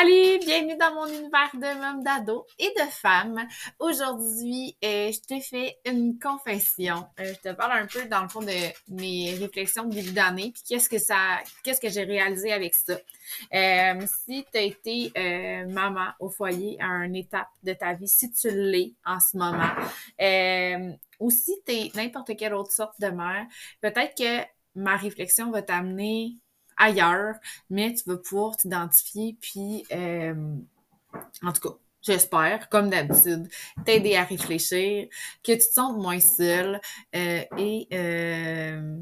Salut, bienvenue dans mon univers de môme d'ado et de femmes. Aujourd'hui, euh, je te fais une confession. Euh, je te parle un peu dans le fond de mes réflexions de début d'année, puis qu'est-ce que ça, qu'est-ce que j'ai réalisé avec ça. Euh, si tu as été maman au foyer à une étape de ta vie, si tu l'es en ce moment, ou si tu es n'importe quelle autre sorte de mère, peut-être que ma réflexion va t'amener ailleurs, mais tu vas pouvoir t'identifier, puis euh, en tout cas, j'espère, comme d'habitude, t'aider à réfléchir, que tu te sentes moins seul euh, et euh,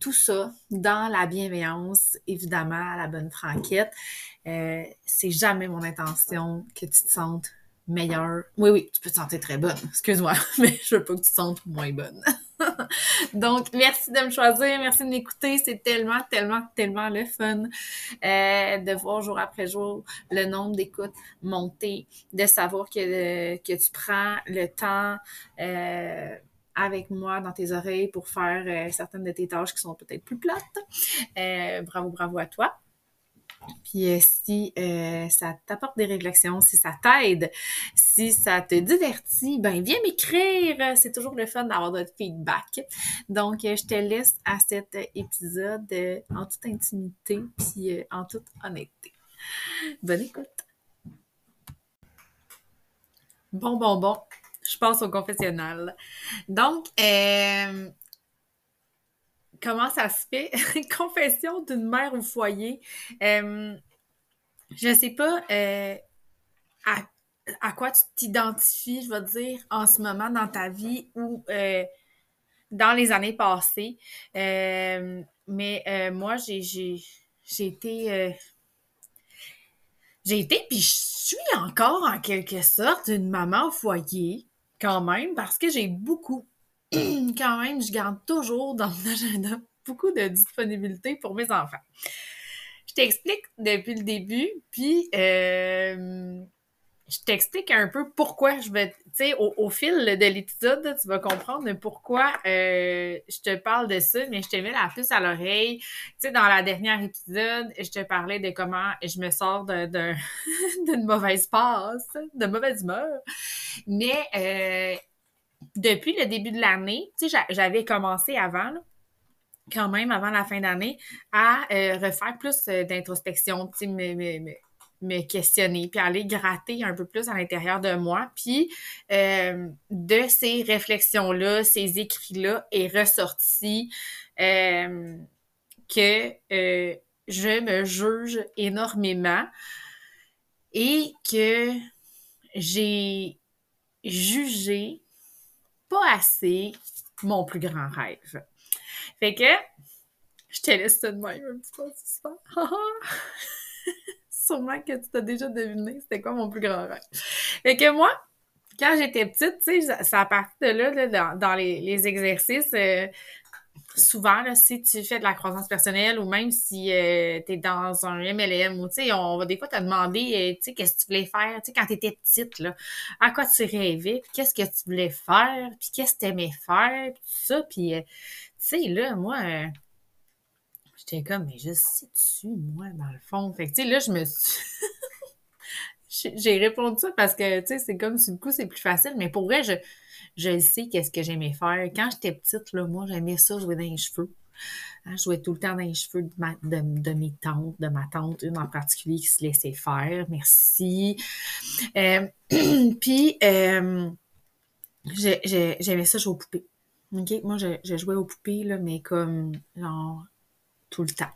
tout ça dans la bienveillance, évidemment, à la bonne franquette. c'est jamais mon intention que tu te sentes meilleure. Oui, oui, tu peux te sentir très bonne, excuse-moi, mais je veux pas que tu te sentes moins bonne. Donc, merci de me choisir, merci de m'écouter. C'est tellement, tellement, tellement le fun euh, de voir jour après jour le nombre d'écoutes monter, de savoir que, tu prends le temps euh, avec moi dans tes oreilles pour faire euh, certaines de tes tâches qui sont peut-être plus plates. bravo, bravo à toi. Puis euh, si euh, ça t'apporte des réflexions, si ça t'aide, si ça te divertit, ben viens m'écrire. C'est toujours le fun d'avoir votre feedback. Donc, euh, je te laisse à cet épisode en toute intimité puis en toute honnêteté. Bonne écoute. Bon, bon, bon. Je passe au confessionnal. Donc, euh, comment ça se fait? Confession d'une mère au foyer. Euh, je sais pas euh, à, quoi tu t'identifies, je vais dire, en ce moment dans ta vie ou euh, dans les années passées. mais moi, j'ai, j'ai été. j'ai été, puis je suis encore en quelque sorte une maman au foyer, quand même, parce que j'ai beaucoup quand même, je garde toujours dans mon agenda beaucoup de disponibilité pour mes enfants. Je t'explique depuis le début, puis euh, je t'explique un peu pourquoi je vais, tu sais, au, fil de l'épisode, tu vas comprendre pourquoi euh, je te parle de ça, mais je te mets la puce à l'oreille. Tu sais, dans la dernière épisode, je te parlais de comment je me sors d'une mauvaise passe, de mauvaise humeur. Mais euh, depuis le début de l'année, tu sais, j'avais commencé avant, quand même, avant la fin d'année, à euh, refaire plus euh, d'introspection, tu sais, me, questionner, puis aller gratter un peu plus à l'intérieur de moi. Puis euh, de ces réflexions-là, ces écrits-là, est ressorti que je me juge énormément et que j'ai jugé pas assez mon plus grand rêve. Fait que, je te laisse ça de même un petit peu. Sûrement que tu t'as déjà deviné c'était quoi mon plus grand rêve. Fait que moi, quand j'étais petite, tu sais, ça partait de là, dans, les, exercices, euh, souvent, là, si tu fais de la croissance personnelle ou même si euh, tu es dans un MLM ou, tu sais, on va des fois te demander, euh, tu sais, qu'est-ce que tu voulais faire, tu sais, quand tu étais petite, là, à quoi tu rêvais, qu'est-ce que tu voulais faire, puis qu'est-ce que tu aimais faire, tout ça, puis, euh, tu sais, là, moi, j'étais comme, mais je sais-tu, moi, dans le fond? Fait que, tu sais, là, je me suis... J'ai répondu ça parce que, tu sais, c'est comme, le coup, c'est plus facile, mais pour vrai, je je sais qu'est-ce que j'aimais faire. Quand j'étais petite, moi, j'aimais ça jouer dans les cheveux. Hein, je jouais tout le temps dans les cheveux de, mes tantes, de ma tante, une en particulier qui se laissait faire. Merci. Euh, puis, euh, j'aimais ça jouer aux poupées. Moi, je, je, jouais aux poupées, là, mais comme, genre, tout le temps.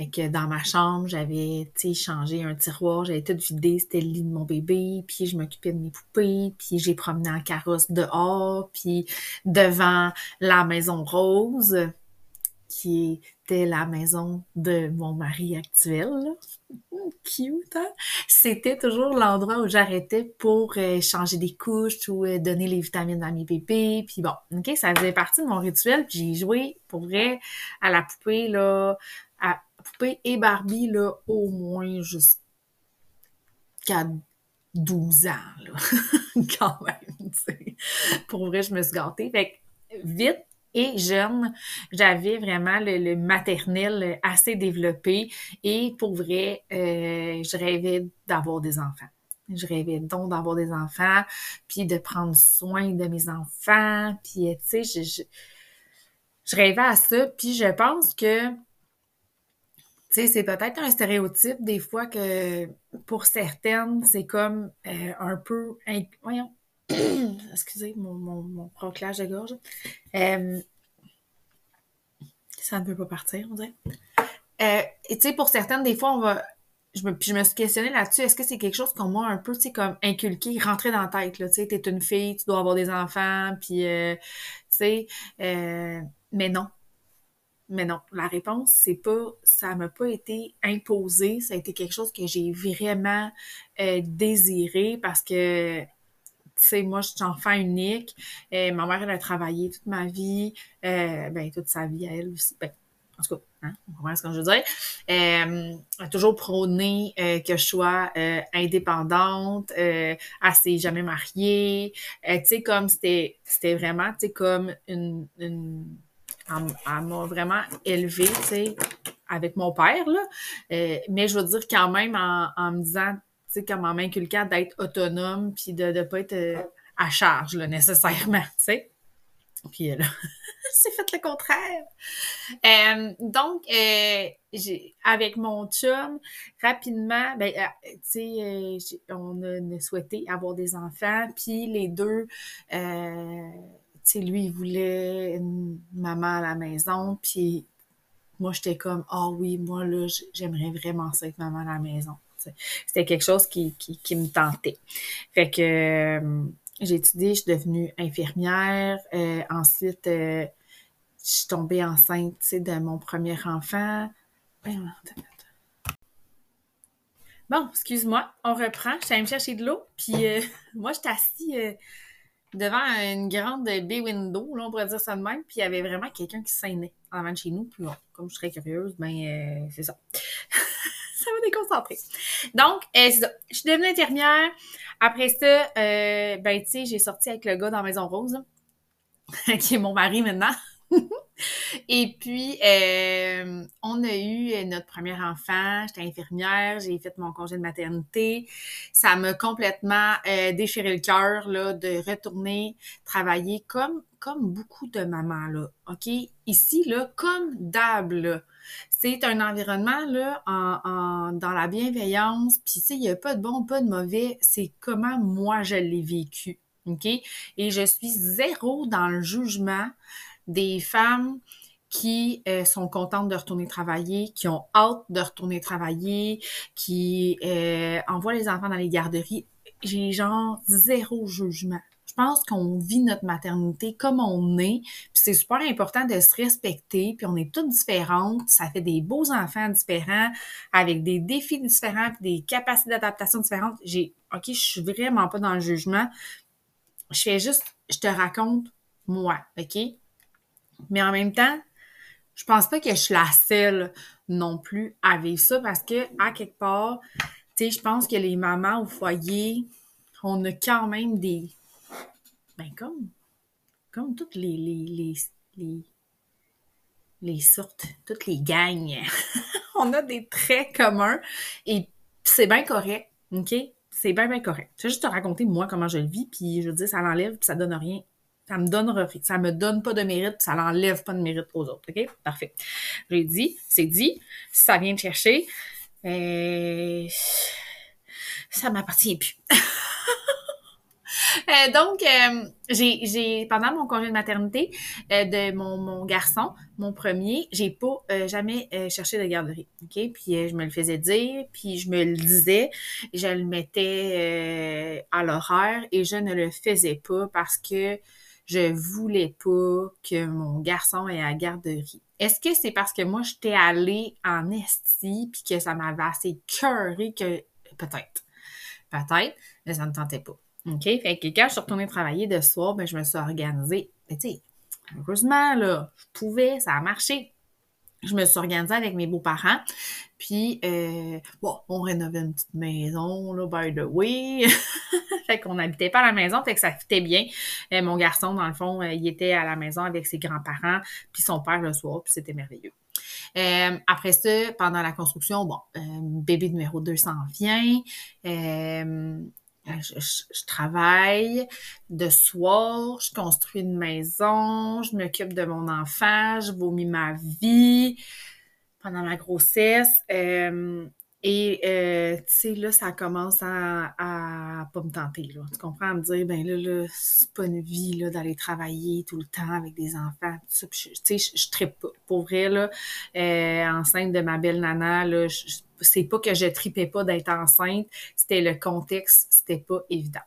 Fait que dans ma chambre, j'avais, tu sais, changé un tiroir, j'avais tout vidé, c'était le lit de mon bébé, puis je m'occupais de mes poupées, puis j'ai promené en carrosse dehors, puis devant la maison rose, qui était la maison de mon mari actuel. Cute, hein? C'était toujours l'endroit où j'arrêtais pour euh, changer des couches ou euh, donner les vitamines à mes bébés. Puis bon, OK, ça faisait partie de mon rituel. Puis j'ai joué, pour vrai, à la poupée, là, et Barbie, là, au moins jusqu'à 12 ans, là. Quand même. Pour vrai, je me suis gâtée. Fait que, vite, Et jeune, j'avais vraiment le, maternel assez développé et pour vrai, euh, je rêvais d'avoir des enfants. Je rêvais donc d'avoir des enfants, puis de prendre soin de mes enfants, puis tu sais, je, je, rêvais à ça, puis je pense que tu sais, c'est peut-être un stéréotype des fois que pour certaines, c'est comme euh, un peu... Voyons. Excusez mon, mon, mon proclage de gorge. Euh, ça ne peut pas partir, on dirait. Euh, et tu sais, pour certaines, des fois, on va... Je me, puis je me suis questionnée là-dessus, est-ce que c'est quelque chose qu'on m'a un peu, tu sais, comme inculqué, rentré dans la tête, là, tu sais, t'es une fille, tu dois avoir des enfants, puis, tu sais, mais non, mais non, la réponse, c'est pas, ça m'a pas été imposé, ça a été quelque chose que j'ai vraiment euh, désiré parce que, tu sais, moi, je suis enfant unique. euh, ma mère, elle a travaillé toute ma vie, euh, ben, toute sa vie elle aussi. Ben, en tout cas, hein, on comprend ce que je veux dire. elle a toujours prôné que je sois indépendante, elle s'est jamais mariée. tu sais, comme c'était, c'était vraiment, tu sais, comme une, une elle, m'a vraiment élevée, tu sais, avec mon père, là. Euh, mais je veux dire quand même en, me disant, tu sais, comme en m'inculquant d'être autonome puis de ne pas être euh, à charge, là, nécessairement, tu sais. Puis là, c'est fait le contraire. Euh, donc, j'ai, avec mon chum, rapidement, ben, tu sais, on a, souhaité avoir des enfants, puis les deux, sais, lui, il voulait une maman à la maison, puis moi, j'étais comme, ah oh, oui, moi, là, j'aimerais vraiment ça être maman à la maison. C'était quelque chose qui, qui, me tentait. Fait que euh, j'ai étudié, je suis devenue infirmière. Euh, ensuite, euh, je suis tombée enceinte, de mon premier enfant. Ben, bon, excuse-moi, on reprend. Je suis allée me chercher de l'eau, puis moi, je suis assise devant une grande baie window, là, on pourrait dire ça de même, puis il y avait vraiment quelqu'un qui saignait en avant de chez nous. Puis comme je serais curieuse, ben euh, c'est ça. ça m'a déconcentré. Donc, euh, c'est ça. Je suis devenue infirmière. Après ça, euh, ben tu sais, j'ai sorti avec le gars dans Maison Rose, qui est mon mari maintenant. Et puis, euh, on a eu notre premier enfant. J'étais infirmière, j'ai fait mon congé de maternité. Ça m'a complètement euh, déchiré le cœur là, de retourner travailler comme, comme beaucoup de mamans. Là, OK? Ici, là, comme d'hab, c'est un environnement là, en, dans la bienveillance. Puis, il n'y a pas de bon, pas de mauvais. C'est comment moi je l'ai vécu. OK? Et je suis zéro dans le jugement des femmes qui euh, sont contentes de retourner travailler, qui ont hâte de retourner travailler, qui euh, envoient les enfants dans les garderies. J'ai genre zéro jugement. Je pense qu'on vit notre maternité comme on est, puis c'est super important de se respecter, puis on est toutes différentes, ça fait des beaux enfants différents, avec des défis différents, puis des capacités d'adaptation différentes. J'ai, ok, je suis vraiment pas dans le jugement. Je fais juste, je te raconte moi, ok? Mais en même temps, je pense pas que je suis la seule non plus à vivre ça parce que, à quelque part, tu sais, je pense que les mamans au foyer, on a quand même des. Ben, comme. Comme toutes les. les, les, les, sortes, toutes les gangs. on a des traits communs et c'est bien correct, OK? C'est bien, bien correct. Je vais juste te raconter, moi, comment je le vis, puis je veux dire, ça l'enlève, puis ça donne rien ça me donne ça me donne pas de mérite, ça n'enlève pas de mérite aux autres. OK? Parfait. J'ai dit, c'est dit, ça vient de chercher, euh, ça m'appartient plus. Euh, donc, euh, j'ai, pendant mon congé de maternité de mon, garçon, mon premier, j'ai pas jamais cherché de garderie. OK? Puis je me le faisais dire, puis je me le disais, je le mettais à l'horaire et je ne le faisais pas parce que je voulais pas que mon garçon ait à garderie. Est-ce que c'est parce que moi, j'étais allée en esti puis que ça m'avait assez cœuré que... Peut-être. Peut-être, mais ça ne tentait pas. OK? Fait que quand je suis retournée travailler de soir, ben, je me suis organisée. Mais tu sais, heureusement, là, je pouvais, ça a marché. Je me suis organisée avec mes beaux-parents. Puis, euh, bon, on rénovait une petite maison, là, by the way. fait qu'on n'habitait pas à la maison, fait que ça fitait bien. Euh, mon garçon, dans le fond, il était à la maison avec ses grands-parents, puis son père le soir, puis c'était merveilleux. après ça, pendant la construction, bon, bébé numéro 2 s'en vient. Je, je, travaille de soir, je construis une maison, je m'occupe de mon enfant, je vomis ma vie pendant ma grossesse. Euh, et, euh, tu sais, là, ça commence à, à pas me tenter, là. Tu comprends? À me dire, ben là, là, c'est pas une vie, là, d'aller travailler tout le temps avec des enfants, Tu sais, je, je tripe pas. Pour vrai, là, euh, enceinte de ma belle nana, là, c'est pas que je tripais pas d'être enceinte, c'était le contexte, c'était pas évident.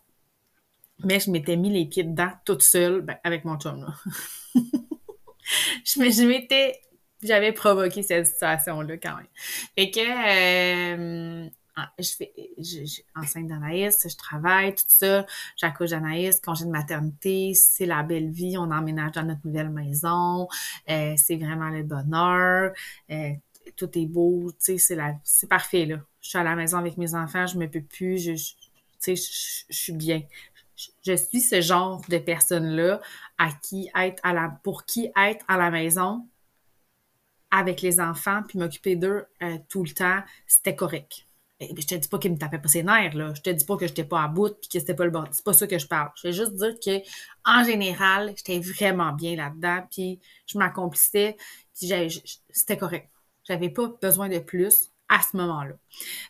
Mais je m'étais mis les pieds dedans toute seule, ben, avec mon chum, là. je m'étais j'avais provoqué cette situation-là quand même. Fait que euh, ah, je fais je, enceinte d'Anaïs, je travaille, tout ça, j'accouche d'Anaïs, congé de maternité, c'est la belle vie, on emménage dans notre nouvelle maison, euh, c'est vraiment le bonheur, euh, tout est beau, tu sais, c'est la c'est parfait là. Je suis à la maison avec mes enfants, je me peux plus, je, je tu sais, je, je, suis bien. Je suis ce genre de personne-là à qui être à la pour qui être à la maison, avec les enfants puis m'occuper d'eux euh, tout le temps, c'était correct. Et, je te dis pas qu'il me tapait pas ses nerfs, là. Je te dis pas que j'étais pas à bout puis que c'était pas le bon. C'est pas ça que je parle. Je vais juste dire que, en général, j'étais vraiment bien là-dedans puis je m'accomplissais puis c'était correct. J'avais pas besoin de plus à ce moment-là.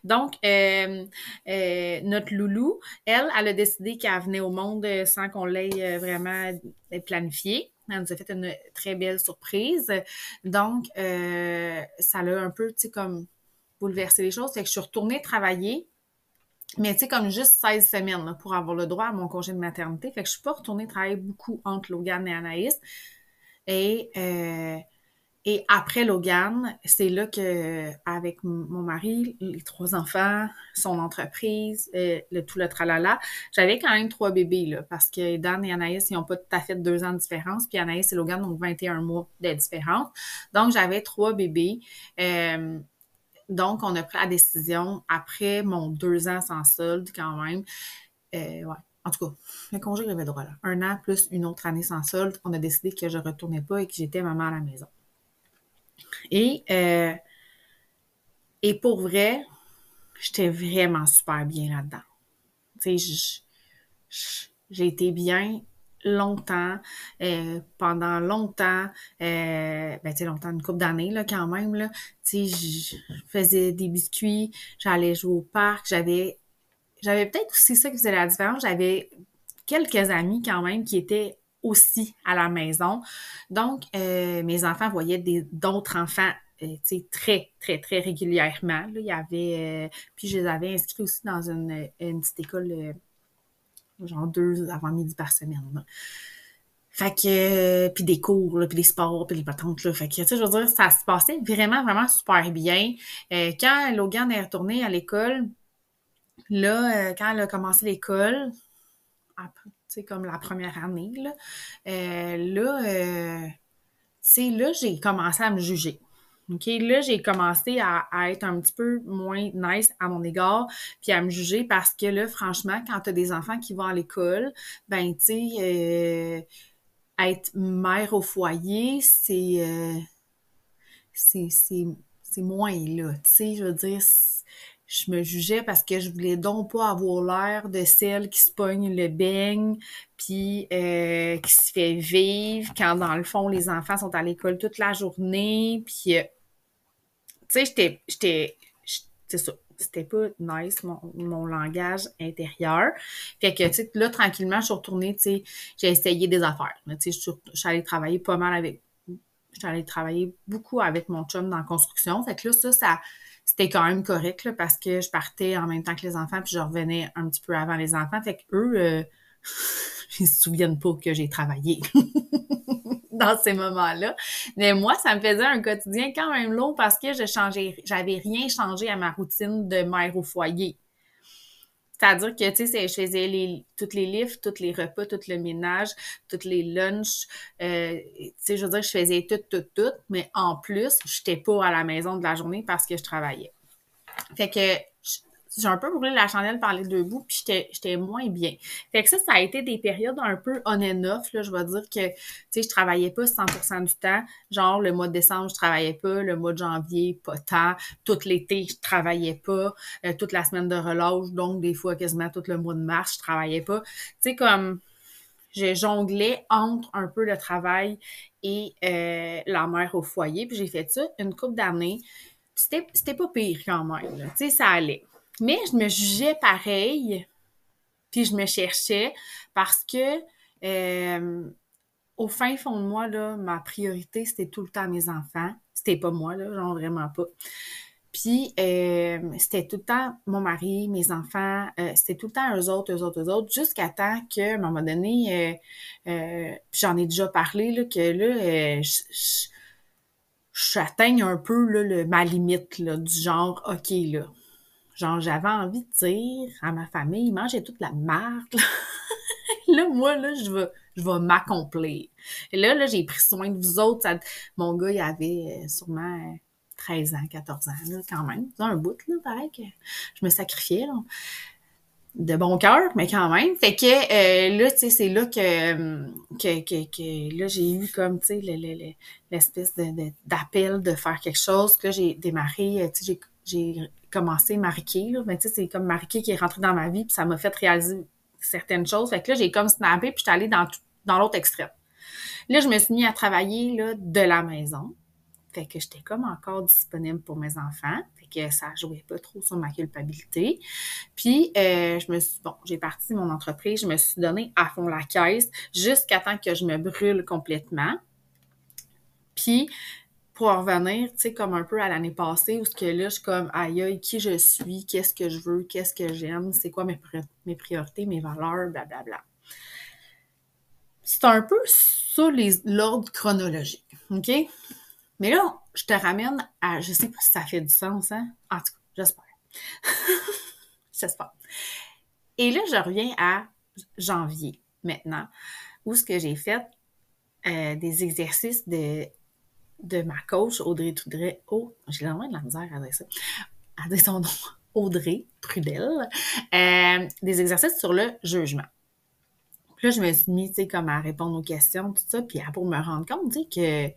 Donc, euh, euh, notre loulou, elle, elle a décidé qu'elle venait au monde sans qu'on l'ait vraiment planifié. Elle nous a fait une très belle surprise. Donc, euh, ça l'a un peu, tu sais, comme bouleversé les choses. Fait que je suis retournée travailler, mais tu sais, comme juste 16 semaines pour avoir le droit à mon congé de maternité. Fait que je suis pas retournée travailler beaucoup entre Logan et Anaïs. Et euh, et après Logan, c'est là que, avec mon mari, les trois enfants, son entreprise, euh, le tout le tralala, j'avais quand même trois bébés, là, parce que Dan et Anaïs, ils n'ont pas tout à fait deux ans de différence, puis Anaïs et Logan ont 21 mois de différence. Donc, j'avais trois bébés. Euh, donc, on a pris la décision, après mon deux ans sans solde, quand même, euh, ouais, en tout cas, le congé, j'avais droit là. Un an plus une autre année sans solde, on a décidé que je retournais pas et que j'étais maman à la maison. Et, euh, et pour vrai, j'étais vraiment super bien là-dedans. Tu j'ai été bien longtemps, euh, pendant longtemps, euh, ben tu longtemps, une couple d'années, là, quand même, je faisais des biscuits, j'allais jouer au parc, j'avais... J'avais peut-être aussi ça qui faisait la différence, j'avais quelques amis quand même qui étaient aussi à la maison. Donc, euh, mes enfants voyaient d'autres enfants euh, très, très, très régulièrement. Là, il y avait, euh, puis je les avais inscrits aussi dans une, petite école, genre deux avant-midi par semaine. Fait que, puis des cours, puis des sports, puis des patentes, là. Fait que, tu je veux dire, ça se passait vraiment, vraiment super bien. quand Logan est retourné à l'école, là, quand elle a commencé l'école, c'est comme la première année, là, euh, là, euh, là, j'ai commencé à me juger. OK, là, j'ai commencé à, être un petit peu moins nice à mon égard, puis à me juger parce que là, franchement, quand tu as des enfants qui vont à l'école, ben, tu sais, euh, être mère au foyer, c'est, c'est, c'est moins là, tu sais, je veux dire, je me jugeais parce que je voulais donc pas avoir l'air de celle qui se pogne le beigne puis euh, qui se fait vivre quand dans le fond les enfants sont à l'école toute la journée puis euh, tu sais j'étais j'étais c'est ça c'était pas nice mon, mon, langage intérieur. Fait que tu sais là tranquillement je suis retournée tu sais j'ai essayé des affaires tu sais je suis allée travailler pas mal avec allée travailler beaucoup avec mon chum dans la construction. Fait que là ça ça c'était quand même correct là, parce que je partais en même temps que les enfants, puis je revenais un petit peu avant les enfants. Fait que eux, euh, ils se souviennent pas que j'ai travaillé dans ces moments-là. Mais moi, ça me faisait un quotidien quand même long parce que je changeais, j'avais rien changé à ma routine de mère au foyer. C'est-à-dire que, tu sais, je faisais les, toutes les livres, tous les repas, tout le ménage, tous les lunchs. Euh, tu sais, je veux dire, je faisais tout, tout, tout. Mais en plus, je n'étais pas à la maison de la journée parce que je travaillais. Fait que j'ai un peu brûlé la chandelle par les deux bouts, puis j'étais moins bien. Fait que ça, ça a été des périodes un peu on and off, là, je vais dire que, tu sais, je travaillais pas 100% du temps. Genre, le mois de décembre, je travaillais pas, le mois de janvier, pas tant. Tout l'été, je travaillais pas. Euh, toute la semaine de relâche, donc des fois quasiment tout le mois de mars, je travaillais pas. Tu sais, comme je jonglais entre un peu le travail et euh, la mère au foyer. Puis j'ai fait ça une couple d'années. C'était pas pire quand même. Tu sais, ça allait. Mais je me jugeais pareil, puis je me cherchais parce que euh, au fin fond de moi, là, ma priorité, c'était tout le temps mes enfants. C'était pas moi, là, genre vraiment pas. Puis euh, c'était tout le temps mon mari, mes enfants, euh, c'était tout le temps eux autres, eux autres, eux autres, jusqu'à temps que, à un moment donné, j'en ai déjà parlé, là, que là, je, j'atteigne un peu là, le, ma limite là, du genre, OK, là, Genre, j'avais envie de dire à ma famille, mangez toute la marque. Là. moi, là, je vais, je vais m'accomplir. Et là, là, j'ai pris soin de vous autres. mon gars, il avait euh, sûrement 13 ans, 14 ans, là, quand même. C'est un bout, là, pareil, que je me sacrifiais, là. De bon cœur, mais quand même. Fait que euh, là, tu sais, c'est là que, que, que, que là, j'ai eu comme, tu sais, l'espèce d'appel de, faire quelque chose. Que là, j'ai démarré, euh, tu sais, j'ai commencé Mariqué, là. Mais tu sais, c'est comme Mariqué qui est rentré dans ma vie, puis ça m'a fait réaliser certaines choses. Fait que là, j'ai comme snappé, puis j'étais allée dans, dans l'autre extrême. Là, je me suis mis à travailler là, de la maison. Fait que j'étais comme encore disponible pour mes enfants. Fait que ça jouait pas trop sur ma culpabilité. Puis, euh, je me suis, bon, j'ai parti de mon entreprise, je me suis donné à fond la caisse jusqu'à temps que je me brûle complètement. Puis, pour revenir, tu sais, comme un peu à l'année passée, où ce que là, je suis comme, aïe, qui je suis, qu'est-ce que je veux, qu'est-ce que j'aime, c'est quoi mes, priorités, mes valeurs, blablabla. Bla, bla. C'est un peu ça l'ordre chronologique, OK? Mais là, je te ramène à, je sais pas si ça fait du sens, hein? En tout cas, j'espère. j'espère. Et là, je reviens à janvier, maintenant, où ce que j'ai fait euh, des exercices de de ma coach Audrey Trudel. Oh, j'ai vraiment de la misère à dire ça. À dire son nom. Audrey Trudel. Euh, des exercices sur le jugement. Puis là, je me suis mis, tu sais, comme à répondre aux questions, tout ça, puis pour me rendre compte, tu sais, que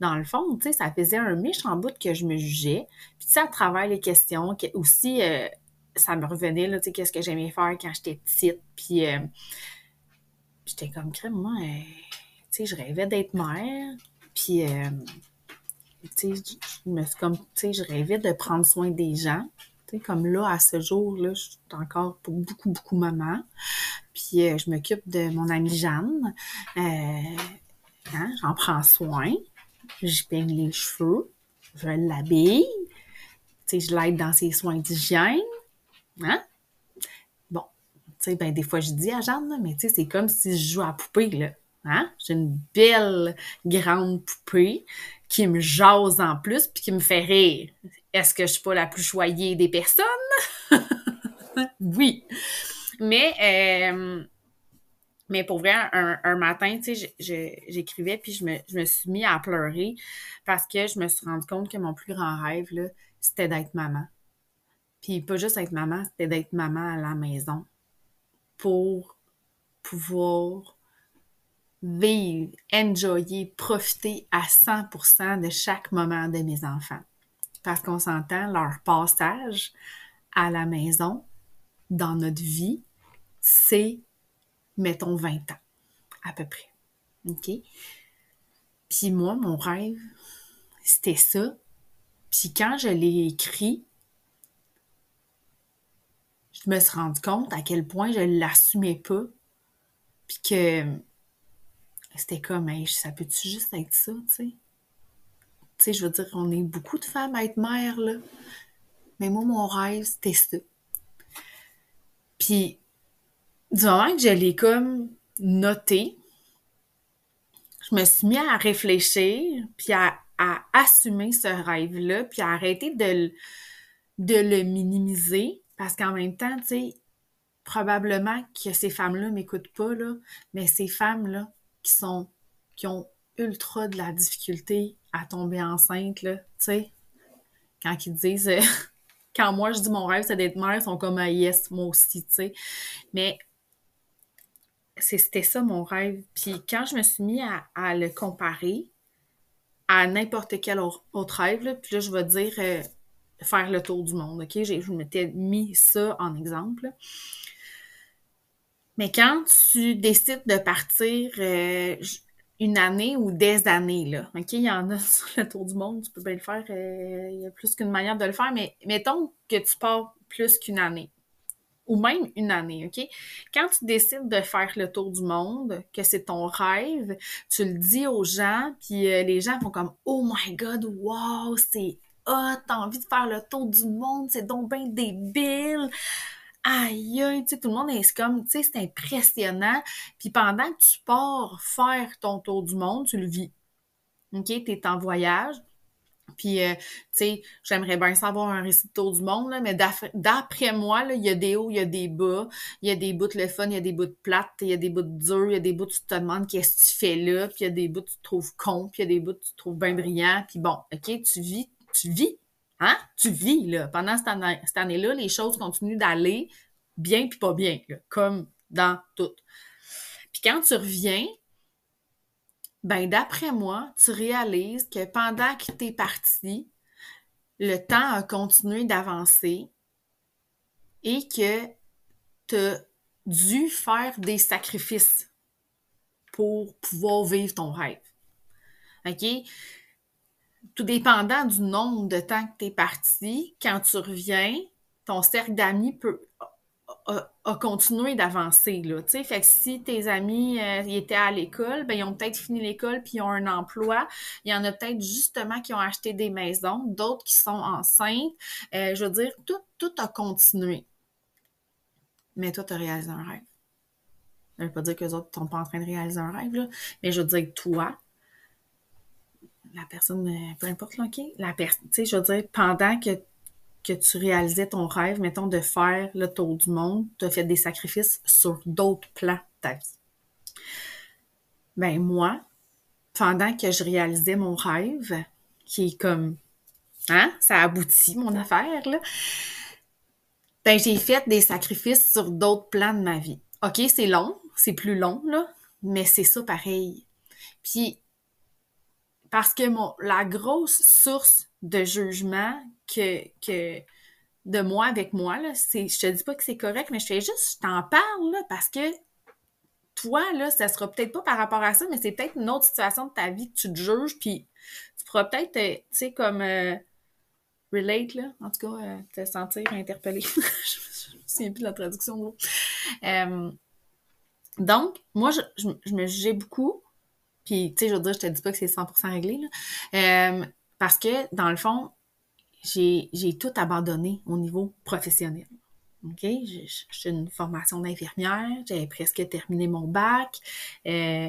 dans le fond, tu sais, ça faisait un méchant bout que je me jugeais. Puis, tu sais, à travers les questions, aussi, euh, ça me revenait, tu sais, qu'est-ce que j'aimais faire quand j'étais petite. Puis, euh, j'étais comme, crème, moi, tu sais, je rêvais d'être mère. Puis, euh, tu sais, je me comme, tu sais, je rêvais de prendre soin des gens. Tu sais, comme là, à ce jour-là, je suis encore pour beaucoup, beaucoup maman. Puis, euh, je m'occupe de mon amie Jeanne. Euh, hein, J'en prends soin. Je peigne les cheveux. Je l'habille. Tu sais, je l'aide dans ses soins d'hygiène. Hein? Bon, tu sais, ben, des fois, je dis à Jeanne, mais tu sais, c'est comme si je jouais à poupée, là. Hein? J'ai une belle grande poupée qui me jase en plus puis qui me fait rire. Est-ce que je suis pas la plus choyée des personnes? oui. Mais, euh, mais pour vrai, un, matin, tu sais, j'écrivais puis je me, je me, suis mis à pleurer parce que je me suis rendu compte que mon plus grand rêve, c'était d'être maman. Puis pas juste être maman, c'était d'être maman à la maison pour pouvoir vivre, enjoyer, profiter à 100% de chaque moment de mes enfants. Parce qu'on s'entend, leur passage à la maison dans notre vie, c'est, mettons, 20 ans, à peu près. OK? Puis moi, mon rêve, c'était ça. Puis quand je l'ai écrit, je me suis rendu compte à quel point je ne l'assumais pas. Puis que c'était comme, ça peut-tu juste être ça, tu sais? Tu sais, je veux dire, on est beaucoup de femmes à être mères, là. Mais moi, mon rêve, c'était ça. Puis, du moment que je l'ai comme noté, je me suis mis à réfléchir, puis à, assumer ce rêve-là, puis à arrêter de, de le minimiser, parce qu'en même temps, tu sais, probablement que ces femmes-là m'écoutent pas, là, mais ces femmes-là, qui sont qui ont ultra de la difficulté à tomber enceinte, là, tu sais, quand ils disent euh, quand moi je dis mon rêve, c'est d'être mère, ils sont comme ah, yes, moi aussi, tu sais. Mais c'était ça mon rêve. Puis quand je me suis mis à, le comparer à n'importe quel autre rêve, puis là, je vais dire euh, faire le tour du monde, OK? Je m'étais mis ça en exemple. Mais quand tu décides de partir euh, une année ou des années, là, OK? Il y en a sur le tour du monde, tu peux bien le faire, euh, il y a plus qu'une manière de le faire, mais mettons que tu pars plus qu'une année ou même une année, OK? Quand tu décides de faire le tour du monde, que c'est ton rêve, tu le dis aux gens, puis euh, les gens font comme « Oh my God, wow, c'est hot, t'as envie de faire le tour du monde, c'est donc bien débile! » Aïe, tu sais, tout le monde est comme, tu sais, c'est impressionnant. Puis pendant que tu pars faire ton tour du monde, tu le vis. OK? T'es en voyage, puis, euh, tu sais, j'aimerais bien savoir un récit de tour du monde, là, mais d'après moi, il y a des hauts, il y a des bas, il y a des bouts de le fun, il y a des bouts de plate, il y a des bouts de dur, il y a des bouts tu te demandes qu'est-ce que tu fais là, puis il y a des bouts tu te trouves con, puis il y a des bouts tu te trouves bien brillant, puis bon, OK, tu vis, tu vis, hein? Tu vis, là. Pendant cette, année, cette année-là, les choses continuent d'aller bien puis pas bien, comme dans tout. Puis quand tu reviens, ben d'après moi, tu réalises que pendant que tu es parti, le temps a continué d'avancer et que tu as dû faire des sacrifices pour pouvoir vivre ton rêve. OK? Tout dépendant du nombre de temps que tu es parti, quand tu reviens, ton cercle d'amis peut a, continué d'avancer. Fait que si tes amis, euh, étaient à l'école, ben ils ont peut-être fini l'école puis ils ont un emploi. Il y en a peut-être justement qui ont acheté des maisons, d'autres qui sont enceintes. Euh, je veux dire, tout, tout a continué. Mais toi, tu as réalisé un rêve. Ça veut pas dire que les autres sont pas en train de réaliser un rêve, là. Mais je veux dire, toi, la personne, euh, peu importe, là, OK? La personne, tu sais, je veux dire, pendant que que tu réalisais ton rêve, mettons, de faire le tour du monde, tu as fait des sacrifices sur d'autres plans de ta vie. Ben moi, pendant que je réalisais mon rêve, qui est comme, hein, ça aboutit mon affaire, là, ben j'ai fait des sacrifices sur d'autres plans de ma vie. OK, c'est long, c'est plus long, là, mais c'est ça pareil. Puis, parce que mon, la grosse source de jugement que, que de moi avec moi, là, c'est, je te dis pas que c'est correct, mais je fais juste, je t'en parle, parce que toi, là, ça sera peut-être pas par rapport à ça, mais c'est peut-être une autre situation de ta vie que tu te juges, puis tu pourras peut-être, euh, tu sais, comme euh, relate, là, en tout cas, euh, te sentir interpellé. je me souviens plus de la traduction. donc, moi, je, je, me jugeais beaucoup, puis, tu sais, je veux dire, je te dis pas que c'est 100% réglé, là, parce que, dans le fond, j'ai tout abandonné au niveau professionnel. OK? J'ai une formation d'infirmière, j'avais presque terminé mon bac. Euh,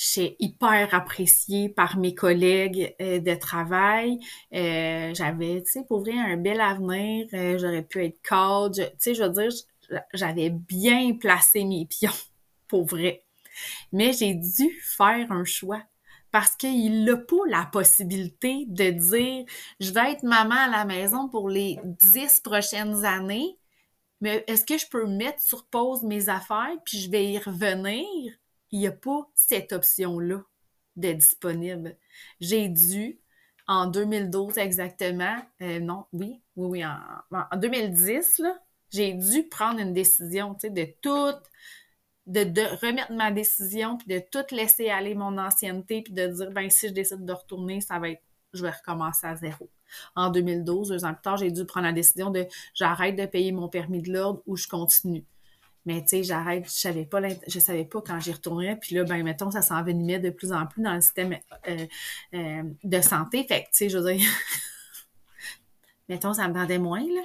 J'étais hyper appréciée par mes collègues euh, de travail. Euh, j'avais, tu sais, pour vrai, un bel avenir. Euh, j'aurais pu être coach. Tu sais, je veux dire, j'avais bien placé mes pions, pour vrai. Mais j'ai dû faire un choix parce qu'il n'a pas la possibilité de dire je vais être maman à la maison pour les dix prochaines années, mais est-ce que je peux mettre sur pause mes affaires puis je vais y revenir? Il n'y a pas cette option-là de disponible. J'ai dû, en 2012 exactement, euh, non, oui, oui, oui, en, en 2010, j'ai dû prendre une décision, de toute de, remettre ma décision, puis de tout laisser aller mon ancienneté, puis de dire, ben si je décide de retourner, ça va être, je vais recommencer à zéro. En 2012, deux ans plus tard, j'ai dû prendre la décision de j'arrête de payer mon permis de l'ordre ou je continue. Mais tu sais, j'arrête, je savais pas, je savais pas quand j'y retournerais. Puis là, ben mettons, ça s'envenimait de plus en plus dans le système euh, euh, de santé. Fait que, tu sais, je veux dire, mettons, ça me tendait moins, là.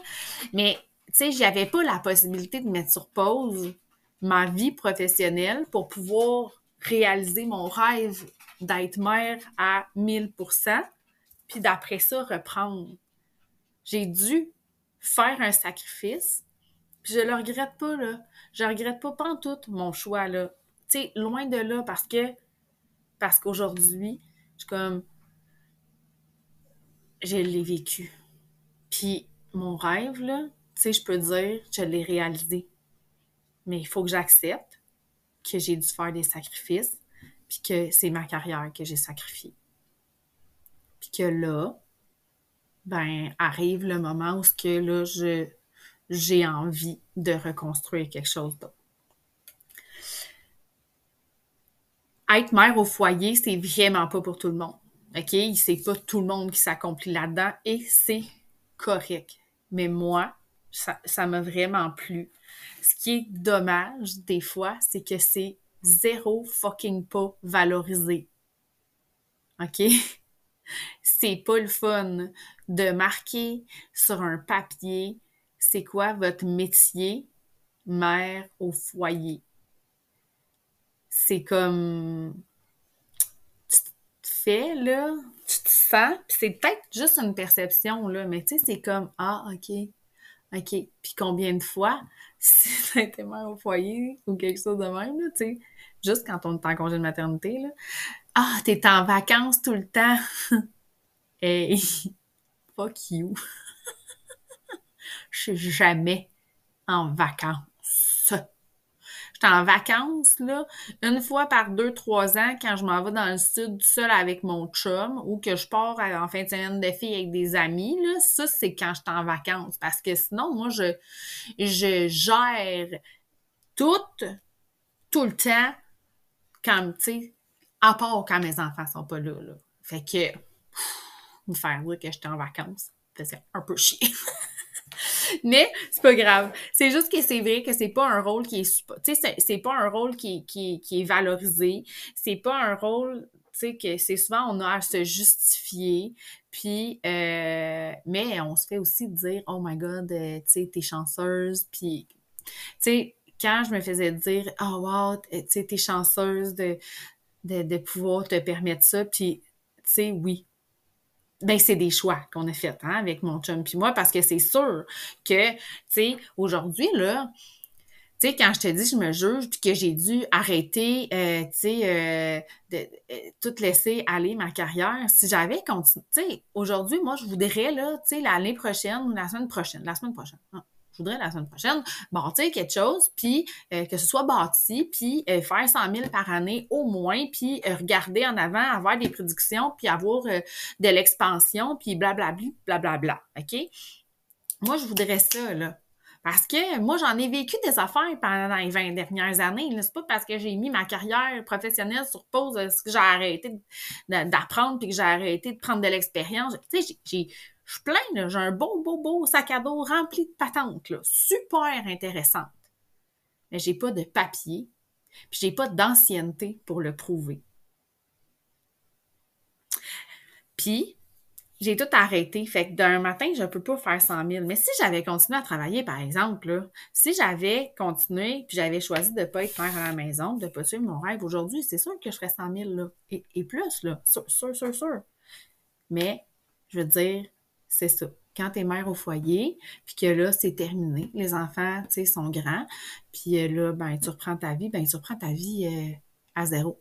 Mais, tu sais, j'avais pas la possibilité de mettre sur pause ma vie professionnelle pour pouvoir réaliser mon rêve d'être mère à 1000%, puis d'après ça, reprendre. J'ai dû faire un sacrifice, puis je le regrette pas, là. Je regrette pas tout mon choix, là. Tu loin de là, parce que, parce qu'aujourd'hui, je comme, je l'ai vécu. Puis, mon rêve, là, tu je peux dire, je l'ai réalisé. Mais il faut que j'accepte que j'ai dû faire des sacrifices, puis que c'est ma carrière que j'ai sacrifiée. Puis que là, ben, arrive le moment où ce que là, je, j'ai envie de reconstruire quelque chose d'autre. Être mère au foyer, c'est vraiment pas pour tout le monde. OK? C'est pas tout le monde qui s'accomplit là-dedans et c'est correct. Mais moi, ça m'a vraiment plu. Ce qui est dommage, des fois, c'est que c'est zéro fucking pas valorisé. OK? C'est pas le fun de marquer sur un papier c'est quoi votre métier mère au foyer. C'est comme tu te fais là, tu te sens, puis c'est peut-être juste une perception là, mais tu sais c'est comme ah OK. OK, puis combien de fois si été mère au foyer ou quelque chose de même là, tu sais, juste quand on est en congé de maternité là. Ah, t'es en vacances tout le temps. hey, fuck you je suis jamais en vacances. En vacances, là, une fois par deux, trois ans, quand je m'en vais dans le sud seul avec mon chum ou que je pars en fin de semaine de filles avec des amis, là, ça, c'est quand je suis en vacances. Parce que sinon, moi, je, je gère tout, tout le temps, quand, tu sais, à part quand mes enfants sont pas là, là. Fait que, me faire dire que j'étais en vacances, faisait un peu chier. Mais c'est pas grave. C'est juste que c'est vrai que c'est pas un rôle qui est tu sais c'est pas un rôle qui, qui, qui est valorisé, c'est pas un rôle tu sais que c'est souvent on a à se justifier. Puis euh, mais on se fait aussi dire oh my god euh, tu sais t'es chanceuse puis tu sais quand je me faisais dire oh wow tu sais t'es chanceuse de, de, de pouvoir te permettre ça puis tu sais oui ben c'est des choix qu'on a fait hein, avec mon chum puis moi parce que c'est sûr que tu sais aujourd'hui là tu sais quand je te dis je me juge puis que j'ai dû arrêter euh, tu sais euh, de euh, tout laisser aller ma carrière si j'avais continué tu sais aujourd'hui moi je voudrais là tu sais l'année prochaine ou la semaine prochaine la semaine prochaine hein, je voudrais la semaine prochaine bâtir quelque chose, puis euh, que ce soit bâti, puis euh, faire 100 000 par année au moins, puis euh, regarder en avant, avoir des prédictions, puis avoir de l'expansion, puis blablabla, blablabla, OK? Moi, je voudrais ça, là. Parce que moi, j'en ai vécu des affaires pendant les 20 dernières années. C'est pas parce que j'ai mis ma carrière professionnelle sur pause que j'ai arrêté d'apprendre puis que j'ai arrêté de prendre de l'expérience. Tu sais, j'ai je suis plein, j'ai un beau, beau, beau sac à dos rempli de patentes, là, super intéressante. Mais j'ai pas de papier, puis j'ai pas d'ancienneté pour le prouver. Puis, j'ai tout arrêté. Fait que d'un matin, je peux pas faire 100 000. Mais si j'avais continué à travailler, par exemple, là, si j'avais continué, puis j'avais choisi de pas être mère à la maison, de pas suivre mon rêve aujourd'hui, c'est sûr que je ferais 100 000, là. Et, et plus, là. Sûr, sûr, sûr, sûr. Mais, je veux dire, c'est ça. Quand tu es mère au foyer, puis que là, c'est terminé, les enfants, tu sais, sont grands, puis euh, là, ben, tu reprends ta vie, ben, tu reprends ta vie euh, à zéro.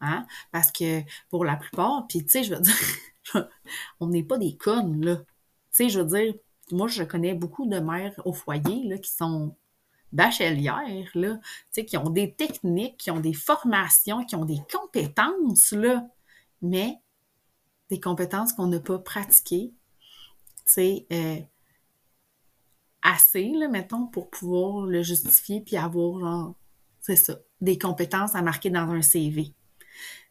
Hein? Parce que pour la plupart, puis tu sais, je veux dire, on n'est pas des connes, là. Tu sais, je veux dire, moi, je connais beaucoup de mères au foyer, là, qui sont bachelières, là, tu sais, qui ont des techniques, qui ont des formations, qui ont des compétences, là. Mais des compétences qu'on n'a pas pratiquées, tu euh, assez, là, mettons, pour pouvoir le justifier puis avoir, genre, c'est ça, des compétences à marquer dans un CV, tu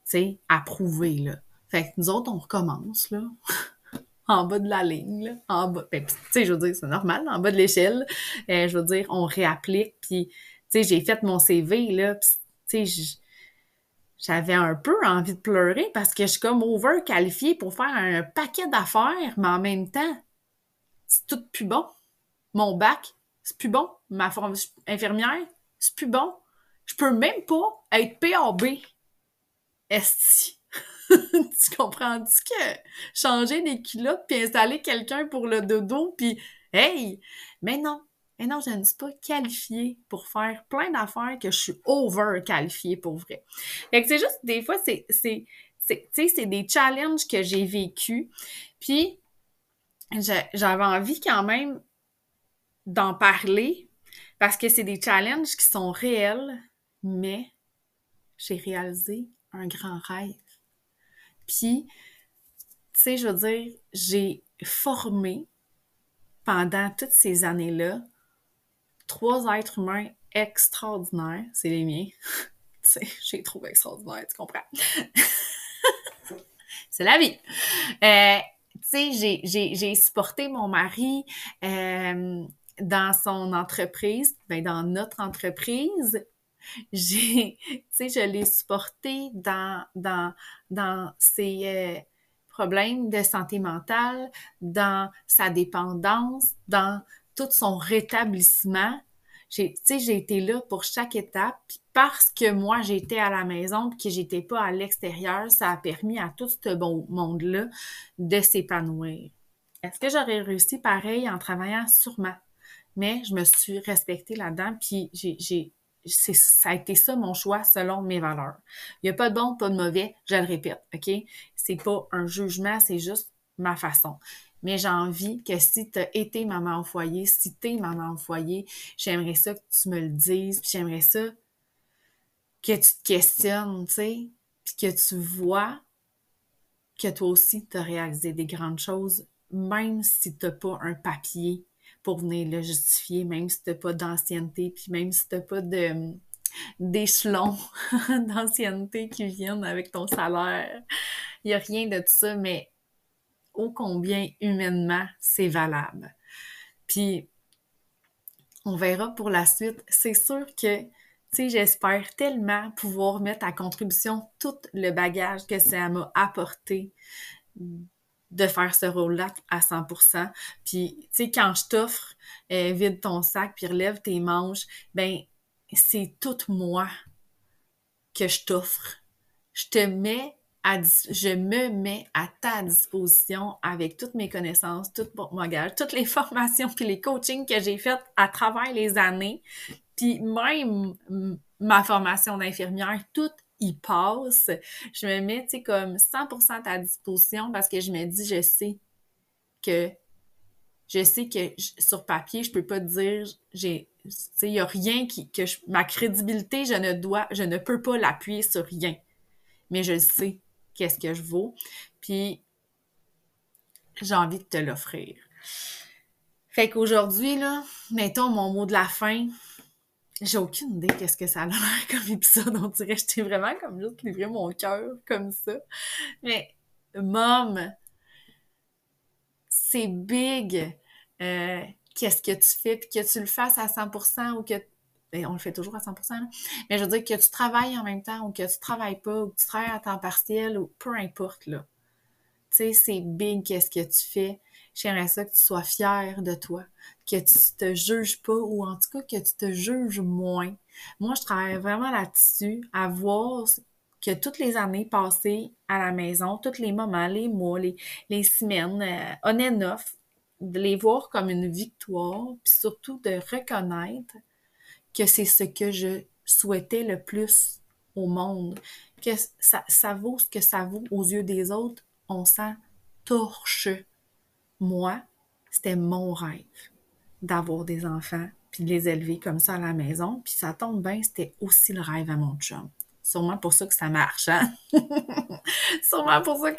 sais, à prouver, là. Fait que nous autres, on recommence, là, en bas de la ligne, là, en bas, ben, tu sais, je veux dire, c'est normal, en bas de l'échelle, euh, je veux dire, on réapplique, puis, tu sais, j'ai fait mon CV, là, tu sais, j'avais un peu envie de pleurer parce que je suis comme over qualifiée pour faire un paquet d'affaires, mais en même temps, c'est tout plus bon. Mon bac, c'est plus bon. Ma infirmière, c'est plus bon. Je peux même pas être PAB. Esti. tu comprends-tu que changer des culottes puis installer quelqu'un pour le dodo puis hey, mais non, mais non, je ne suis pas qualifiée pour faire plein d'affaires que je suis over qualifiée pour vrai. Fait que c'est juste, des fois, c'est, c'est, c'est, c'est des challenges que j'ai vécu. Puis, j'avais envie quand même d'en parler parce que c'est des challenges qui sont réels, mais j'ai réalisé un grand rêve. Puis, tu sais, je veux dire, j'ai formé pendant toutes ces années-là trois êtres humains extraordinaires. C'est les miens. tu sais, j'ai trouvé extraordinaire, tu comprends? c'est la vie. Euh, tu sais, j'ai supporté mon mari euh, dans son entreprise, ben dans notre entreprise. J'ai, tu sais, je l'ai supporté dans, dans, dans ses euh, problèmes de santé mentale, dans sa dépendance, dans tout son rétablissement. J'ai, j'ai été là pour chaque étape. Puis parce que moi, j'étais à la maison puis que j'étais pas à l'extérieur, ça a permis à tout ce bon monde-là de s'épanouir. Est-ce que j'aurais réussi pareil en travaillant? Sûrement? Mais je me suis respectée là-dedans, puis j'ai, j'ai, ça a été ça mon choix selon mes valeurs. Il n'y a pas de bon, pas de mauvais, je le répète, OK? C'est pas un jugement, c'est juste ma façon mais j'ai envie que si tu as été maman au foyer, si tu es maman au foyer, j'aimerais ça que tu me le dises, puis j'aimerais ça que tu te questionnes, tu sais, puis que tu vois que toi aussi, tu as réalisé des grandes choses, même si tu n'as pas un papier pour venir le justifier, même si tu n'as pas d'ancienneté, puis même si tu n'as pas de d'échelons d'ancienneté qui viennent avec ton salaire. Il n'y a rien de ça, mais combien humainement c'est valable. Puis, on verra pour la suite. C'est sûr que, tu j'espère tellement pouvoir mettre à contribution tout le bagage que ça m'a apporté de faire ce rôle-là à 100%. Puis, tu sais, quand je t'offre euh, vide ton sac puis relève tes manches, ben c'est tout moi que je t'offre. Je te mets je me mets à ta disposition avec toutes mes connaissances, tout mon bagage, toutes les formations puis les coachings que j'ai faites à travers les années, puis même ma formation d'infirmière, tout y passe. Je me mets, tu sais, comme 100% à ta disposition parce que je me dis, je sais que je sais que sur papier, je peux pas dire, j'ai, tu sais, il y a rien qui, que ma crédibilité, je ne dois, je ne peux pas l'appuyer sur rien. Mais je sais qu'est-ce que je vaux. Puis, j'ai envie de te l'offrir. Fait qu'aujourd'hui, là, mettons mon mot de la fin. J'ai aucune idée qu'est-ce que ça a l'air comme épisode. On dirait que j'étais vraiment comme juste livré mon cœur comme ça. Mais, mom, c'est big. Euh, qu'est-ce que tu fais, puis que tu le fasses à 100% ou que ben, on le fait toujours à 100%, mais je veux dire que tu travailles en même temps ou que tu travailles pas ou que tu travailles à temps partiel ou peu importe, là. Tu sais, c'est big qu'est-ce que tu fais. J'aimerais ça que tu sois fier de toi, que tu te juges pas ou en tout cas que tu te juges moins. Moi, je travaille vraiment là-dessus, à voir que toutes les années passées à la maison, tous les moments, les mois, les, les semaines, euh, on est neuf, de les voir comme une victoire, puis surtout de reconnaître que c'est ce que je souhaitais le plus au monde, que ça, ça vaut ce que ça vaut aux yeux des autres, on s'en torche. Moi, c'était mon rêve d'avoir des enfants puis de les élever comme ça à la maison. Puis ça tombe bien, c'était aussi le rêve à mon chum. Sûrement pour ça que ça marche, hein? Sûrement pour ça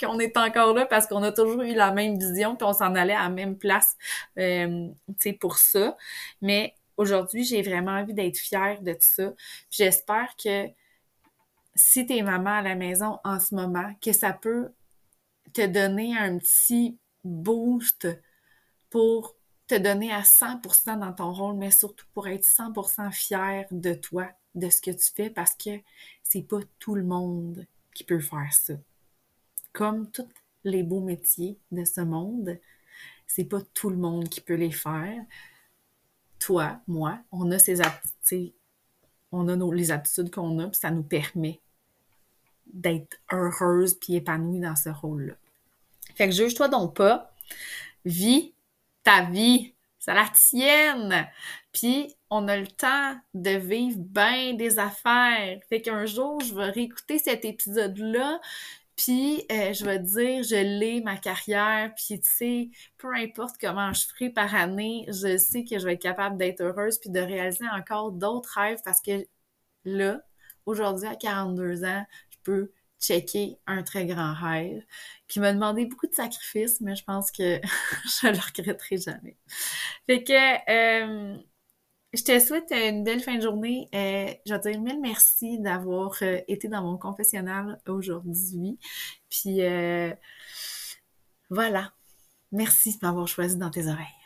qu'on est encore là, parce qu'on a toujours eu la même vision, puis on s'en allait à la même place, euh, tu sais, pour ça. Mais aujourd'hui, j'ai vraiment envie d'être fière de tout ça. J'espère que si tu es maman à la maison en ce moment, que ça peut te donner un petit boost pour te donner à 100% dans ton rôle, mais surtout pour être 100% fier de toi, de ce que tu fais, parce que c'est pas tout le monde qui peut faire ça. Comme tous les beaux métiers de ce monde, c'est pas tout le monde qui peut les faire toi, moi, on a ces aptitudes, on a nos, les aptitudes qu'on a, puis ça nous permet d'être heureuse puis épanouie dans ce rôle-là. Fait que juge-toi donc pas. Vis ta vie. C'est la tienne. Puis, on a le temps de vivre bien des affaires. Fait qu'un jour, je vais réécouter cet épisode-là, Puis, euh, je vais te dire, je l'ai, ma carrière, puis tu sais, peu importe comment je ferai par année, je sais que je vais être capable d'être heureuse puis de réaliser encore d'autres rêves parce que là, aujourd'hui, à 42 ans, je peux checker un très grand rêve qui m'a demandé beaucoup de sacrifices, mais je pense que je le regretterai jamais. Fait que, euh, je te souhaite une belle fin de journée. Euh, je vais te dire mille merci d'avoir euh, été dans mon confessionnal aujourd'hui. Puis voilà. Merci de m'avoir choisi dans tes oreilles.